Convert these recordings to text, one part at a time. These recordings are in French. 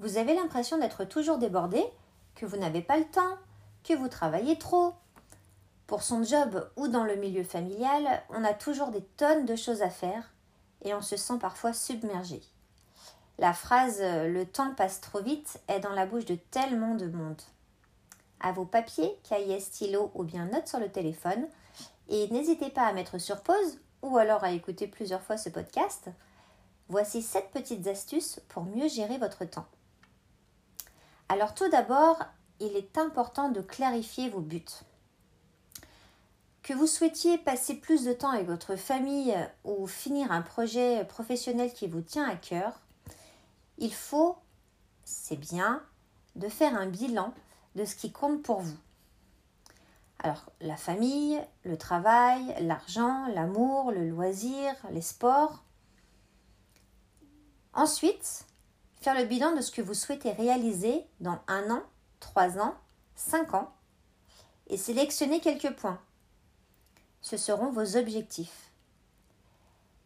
vous avez l'impression d'être toujours débordé, que vous n'avez pas le temps, que vous travaillez trop. Pour son job ou dans le milieu familial, on a toujours des tonnes de choses à faire et on se sent parfois submergé. La phrase Le temps passe trop vite est dans la bouche de tellement de monde. À vos papiers, cahiers, stylos ou bien notes sur le téléphone, et n'hésitez pas à mettre sur pause ou alors à écouter plusieurs fois ce podcast. Voici 7 petites astuces pour mieux gérer votre temps. Alors tout d'abord, il est important de clarifier vos buts. Que vous souhaitiez passer plus de temps avec votre famille ou finir un projet professionnel qui vous tient à cœur, il faut, c'est bien, de faire un bilan de ce qui compte pour vous. Alors, la famille, le travail, l'argent, l'amour, le loisir, les sports. Ensuite, faire le bilan de ce que vous souhaitez réaliser dans un an, trois ans, cinq ans et sélectionner quelques points. Ce seront vos objectifs.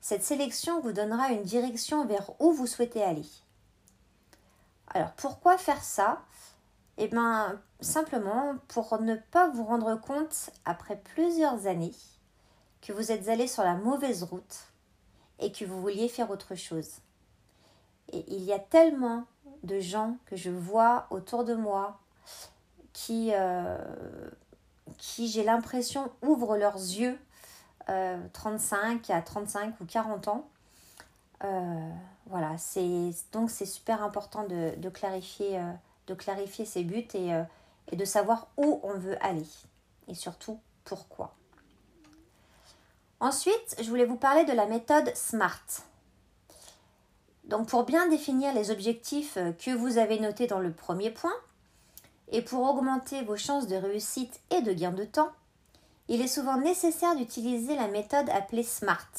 Cette sélection vous donnera une direction vers où vous souhaitez aller. Alors pourquoi faire ça? Eh bien simplement pour ne pas vous rendre compte après plusieurs années que vous êtes allé sur la mauvaise route et que vous vouliez faire autre chose. Et il y a tellement de gens que je vois autour de moi qui, euh, qui j'ai l'impression, ouvrent leurs yeux 35 euh, à 35 ou 40 ans. Euh, voilà, c'est donc c'est super important de, de clarifier, de clarifier ses buts et, et de savoir où on veut aller et surtout pourquoi. Ensuite, je voulais vous parler de la méthode SMART. Donc pour bien définir les objectifs que vous avez notés dans le premier point, et pour augmenter vos chances de réussite et de gain de temps, il est souvent nécessaire d'utiliser la méthode appelée SMART,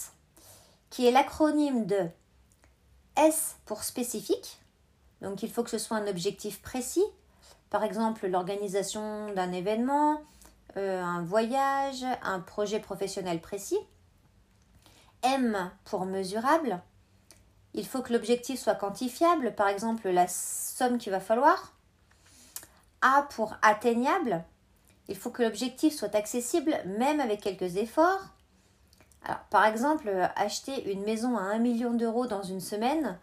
qui est l'acronyme de S pour spécifique, donc il faut que ce soit un objectif précis, par exemple l'organisation d'un événement, euh, un voyage, un projet professionnel précis. M pour mesurable, il faut que l'objectif soit quantifiable, par exemple la somme qu'il va falloir. A pour atteignable. Il faut que l'objectif soit accessible même avec quelques efforts. Par exemple, acheter une maison à 1 million d'euros dans une semaine,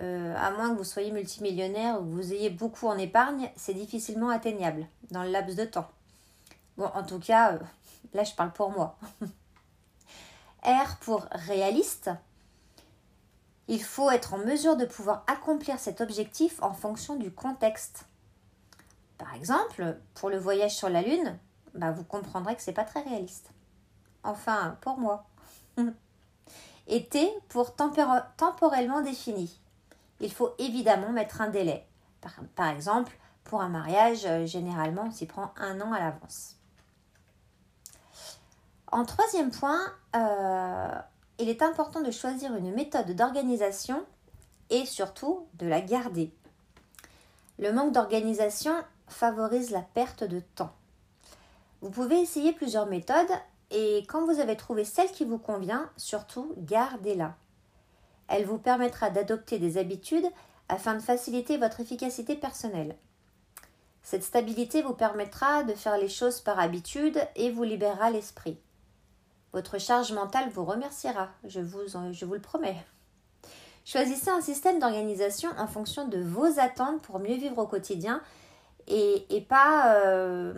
euh, à moins que vous soyez multimillionnaire ou que vous ayez beaucoup en épargne, c'est difficilement atteignable dans le laps de temps. Bon, en tout cas, euh, là, je parle pour moi. R pour réaliste. Il faut être en mesure de pouvoir accomplir cet objectif en fonction du contexte. Par exemple, pour le voyage sur la Lune, bah, vous comprendrez que c'est pas très réaliste. Enfin, pour moi. T pour temporellement défini. Il faut évidemment mettre un délai. Par, exemple, pour un mariage, euh, généralement, on s'y prend un an à l'avance. En troisième point, euh, il est important de choisir une méthode d'organisation et surtout de la garder. Le manque d'organisation favorise la perte de temps. Vous pouvez essayer plusieurs méthodes et quand vous avez trouvé celle qui vous convient, surtout gardez-la. Elle vous permettra d'adopter des habitudes afin de faciliter votre efficacité personnelle. Cette stabilité vous permettra de faire les choses par habitude et vous libérera l'esprit. Votre charge mentale vous remerciera, je vous, le promets. Choisissez un système d'organisation en fonction de vos attentes pour mieux vivre au quotidien et, pas, euh,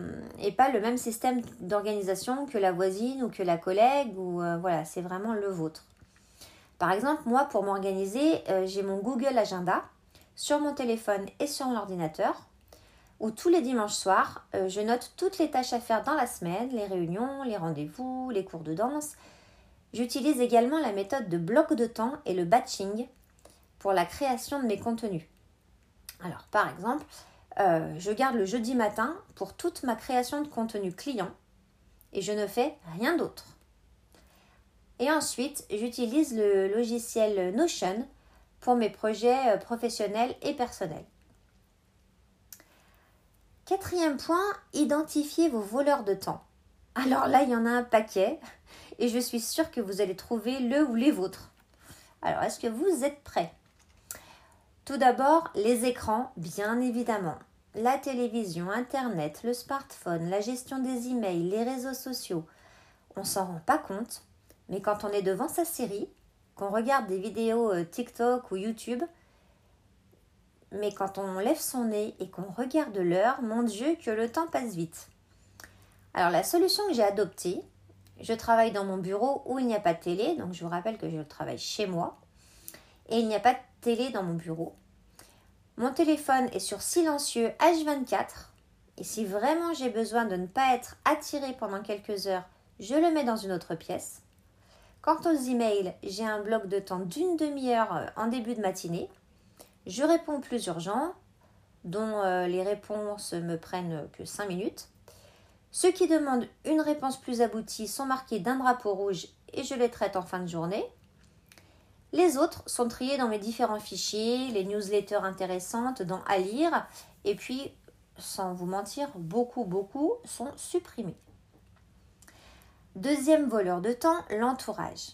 pas le même système d'organisation que la voisine ou que la collègue ou euh, voilà, c'est vraiment le vôtre. Par exemple, moi pour m'organiser, euh, j'ai mon Google Agenda sur mon téléphone et sur mon ordinateur où tous les dimanches soirs, je note toutes les tâches à faire dans la semaine, les réunions, les rendez-vous, les cours de danse. J'utilise également la méthode de bloc de temps et le batching pour la création de mes contenus. Alors, par exemple, euh, je garde le jeudi matin pour toute ma création de contenu client et je ne fais rien d'autre. Et ensuite, j'utilise le logiciel Notion pour mes projets euh, professionnels et personnels. Quatrième point, identifiez vos voleurs de temps. Alors là, il y en a un paquet et je suis sûre que vous allez trouver le ou les vôtres. Alors, est-ce que vous êtes prêts? Tout d'abord, les écrans, bien évidemment. La télévision, Internet, le smartphone, la gestion des emails, les réseaux sociaux. On s'en rend pas compte, mais quand on est devant sa série, qu'on regarde des vidéos euh, TikTok ou YouTube, mais quand on lève son nez et qu'on regarde l'heure, mon Dieu, que le temps passe vite. Alors la solution que j'ai adoptée, je travaille dans mon bureau où il n'y a pas de télé, donc je vous rappelle que je travaille chez moi, et il n'y a pas de télé dans mon bureau. Mon téléphone est sur silencieux H24, et si vraiment j'ai besoin de ne pas être attiré pendant quelques heures, je le mets dans une autre pièce. Quant aux emails, j'ai un bloc de temps d'une demi-heure euh, en début de matinée. Je réponds aux plus urgents, dont euh, les réponses me prennent que 5 minutes. Ceux qui demandent une réponse plus aboutie sont marqués d'un drapeau rouge et je les traite en fin de journée. Les autres sont triés dans mes différents fichiers, les newsletters intéressantes dans à lire, et puis, sans vous mentir, beaucoup, beaucoup sont supprimés. Deuxième voleur de temps, l'entourage.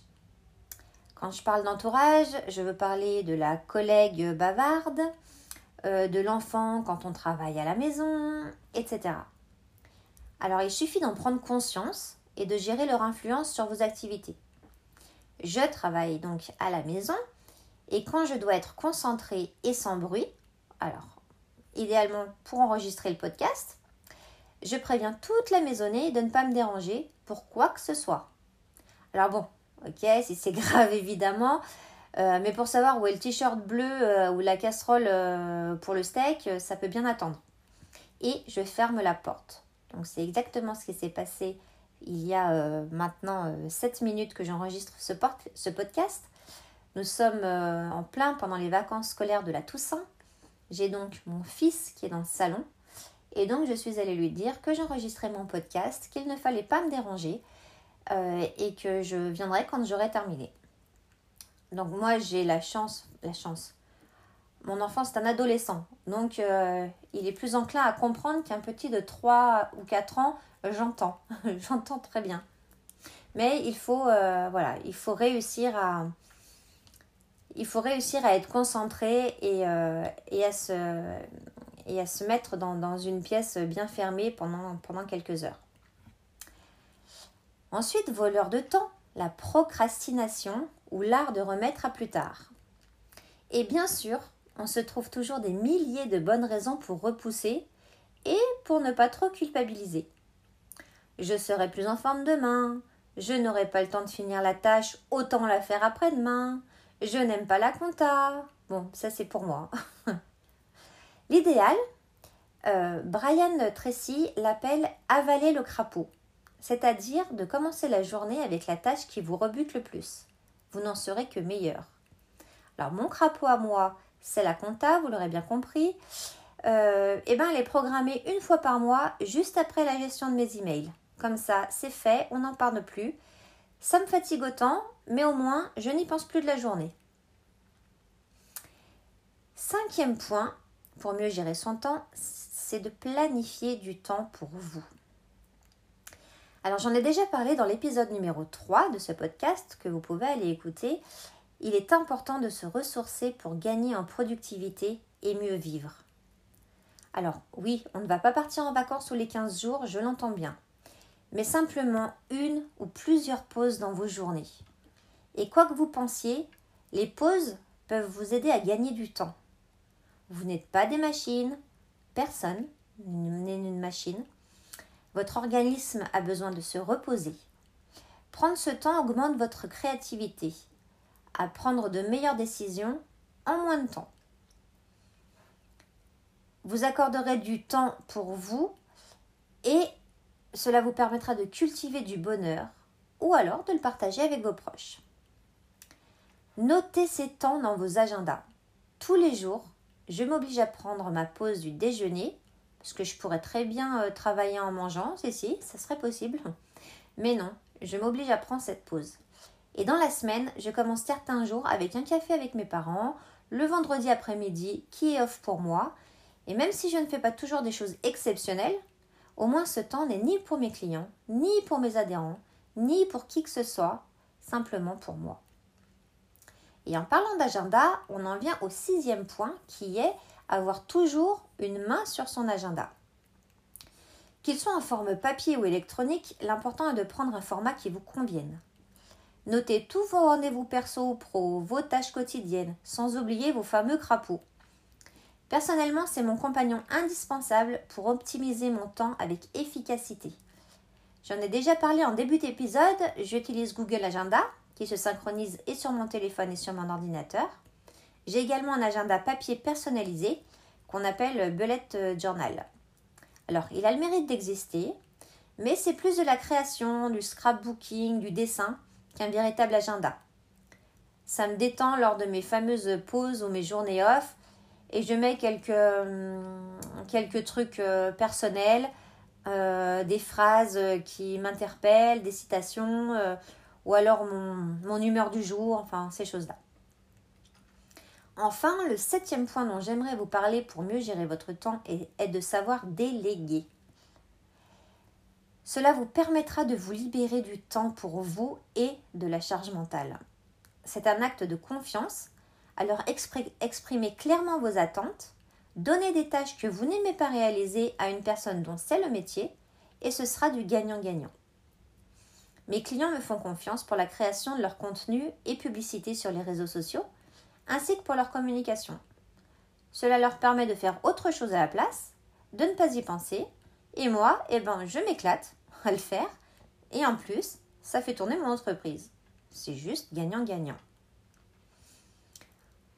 Quand je parle d'entourage, je veux parler de la collègue bavarde, euh, de l'enfant quand on travaille à la maison, etc. Alors il suffit d'en prendre conscience et de gérer leur influence sur vos activités. Je travaille donc à la maison et quand je dois être concentrée et sans bruit, alors idéalement pour enregistrer le podcast, je préviens toute la maisonnée de ne pas me déranger pour quoi que ce soit. Alors bon, ok, si c'est grave évidemment, euh, mais pour savoir où est le t-shirt bleu euh, ou la casserole euh, pour le steak, ça peut bien attendre. Et je ferme la porte. Donc c'est exactement ce qui s'est passé il y a maintenant 7 euh, minutes que j'enregistre ce, ce, podcast. Nous sommes en plein pendant les vacances scolaires de la Toussaint. J'ai donc mon fils qui est dans le salon. Et donc je suis allée lui dire que j'enregistrais mon podcast, qu'il ne fallait pas me déranger et que je viendrai quand j'aurai terminé. Donc moi j'ai la chance, la chance. Mon enfant c'est un adolescent, donc il est plus enclin à comprendre qu'un petit de 3 ou 4 ans j'entends, j'entends très bien. Mais il faut, euh, voilà, il faut réussir à, il faut réussir à être concentré et, euh, à, se, mettre dans, une pièce bien fermée pendant quelques heures. Ensuite, voleur de temps, la procrastination ou l'art de remettre à plus tard. Et bien sûr, on se trouve toujours des milliers de bonnes raisons pour repousser et pour ne pas trop culpabiliser. Je serai plus en forme demain. Je n'aurai pas le temps de finir la tâche, autant la faire après-demain. Je n'aime pas la compta. Bon, ça c'est pour moi. L'idéal, euh, Brian Tracy l'appelle avaler le crapaud, c'est-à-dire de commencer la journée avec la tâche qui vous rebute le plus. Vous n'en serez que meilleur. Alors mon crapaud à moi, c'est la compta, vous l'aurez bien compris. Euh, et eh ben, elle est programmée une fois par mois, juste après la gestion de mes emails. Comme ça, c'est fait, on n'en parle plus. Ça me fatigue autant, mais au moins, je n'y pense plus de la journée. Cinquième point, pour mieux gérer son temps, c'est de planifier du temps pour vous. Alors j'en ai déjà parlé dans l'épisode numéro 3 de ce podcast que vous pouvez aller écouter. Il est important de se ressourcer pour gagner en productivité et mieux vivre. Alors oui, on ne va pas partir en vacances tous les 15 jours, je l'entends bien mais simplement une ou plusieurs pauses dans vos journées. Et quoi que vous pensiez, les pauses peuvent vous aider à gagner du temps. Vous n'êtes pas des machines, personne n'est une machine. Votre organisme a besoin de se reposer. Prendre ce temps augmente votre créativité, à prendre de meilleures décisions en moins de temps. Vous accorderez du temps pour vous et cela vous permettra de cultiver du bonheur ou alors de le partager avec vos proches. Notez ces temps dans vos agendas. Tous les jours, je m'oblige à prendre ma pause du déjeuner, parce que je pourrais très bien euh, travailler en mangeant, si, si, ça serait possible. Mais non, je m'oblige à prendre cette pause. Et dans la semaine, je commence certains jours avec un café avec mes parents, le vendredi après-midi qui est off pour moi. Et même si je ne fais pas toujours des choses exceptionnelles, au moins ce temps n'est ni pour mes clients, ni pour mes adhérents, ni pour qui que ce soit, simplement pour moi. Et en parlant d'agenda, on en vient au sixième point qui est avoir toujours une main sur son agenda. Qu'il soit en forme papier ou électronique, l'important est de prendre un format qui vous convienne. Notez tous vos rendez-vous perso ou pro, vos tâches quotidiennes, sans oublier vos fameux crapauds. Personnellement, c'est mon compagnon indispensable pour optimiser mon temps avec efficacité. J'en ai déjà parlé en début d'épisode, j'utilise Google Agenda qui se synchronise et sur mon téléphone et sur mon ordinateur. J'ai également un agenda papier personnalisé qu'on appelle Bullet Journal. Alors, il a le mérite d'exister, mais c'est plus de la création, du scrapbooking, du dessin qu'un véritable agenda. Ça me détend lors de mes fameuses pauses ou mes journées off et je mets quelques, hum, trucs euh, personnels, euh, des phrases qui m'interpellent, des citations euh, ou alors mon humeur du jour, enfin ces choses-là. Enfin, le septième point dont j'aimerais vous parler pour mieux gérer votre temps est, de savoir déléguer. Cela vous permettra de vous libérer du temps pour vous et de la charge mentale. C'est un acte de confiance, alors exprimez clairement vos attentes, donnez des tâches que vous n'aimez pas réaliser à une personne dont c'est le métier, et ce sera du gagnant-gagnant. Mes clients me font confiance pour la création de leur contenu et publicité sur les réseaux sociaux, ainsi que pour leur communication. Cela leur permet de faire autre chose à la place, de ne pas y penser, et moi, eh ben, je m'éclate à le faire, et en plus, ça fait tourner mon entreprise. C'est juste gagnant-gagnant.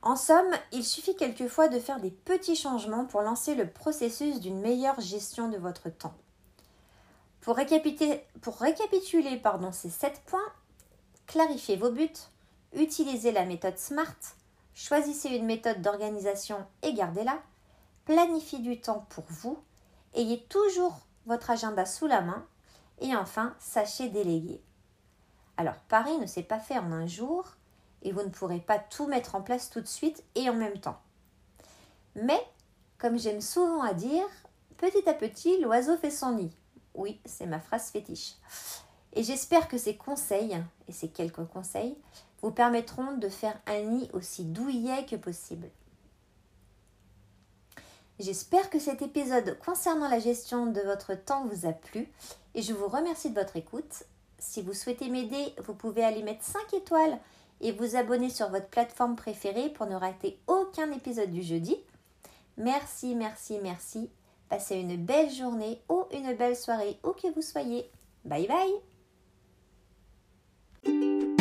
En somme, il suffit quelquefois de faire des petits changements pour lancer le processus d'une meilleure gestion de votre temps. Pour récapituler, pardon, ces 7 points, clarifiez vos buts, utilisez la méthode SMART, Choisissez une méthode d'organisation et gardez-la. Planifiez du temps pour vous. Ayez toujours votre agenda sous la main. Et enfin, sachez déléguer. Alors, Paris ne s'est pas fait en un jour et vous ne pourrez pas tout mettre en place tout de suite et en même temps. Mais, comme j'aime souvent à dire, petit à petit, l'oiseau fait son nid. Oui, c'est ma phrase fétiche. Et j'espère que ces conseils, et ces quelques conseils, vous permettront de faire un nid aussi douillet que possible. J'espère que cet épisode concernant la gestion de votre temps vous a plu et je vous remercie de votre écoute. Si vous souhaitez m'aider, vous pouvez aller mettre 5 étoiles et vous abonner sur votre plateforme préférée pour ne rater aucun épisode du jeudi. Merci, merci, merci. Passez une belle journée ou une belle soirée où que vous soyez. Bye bye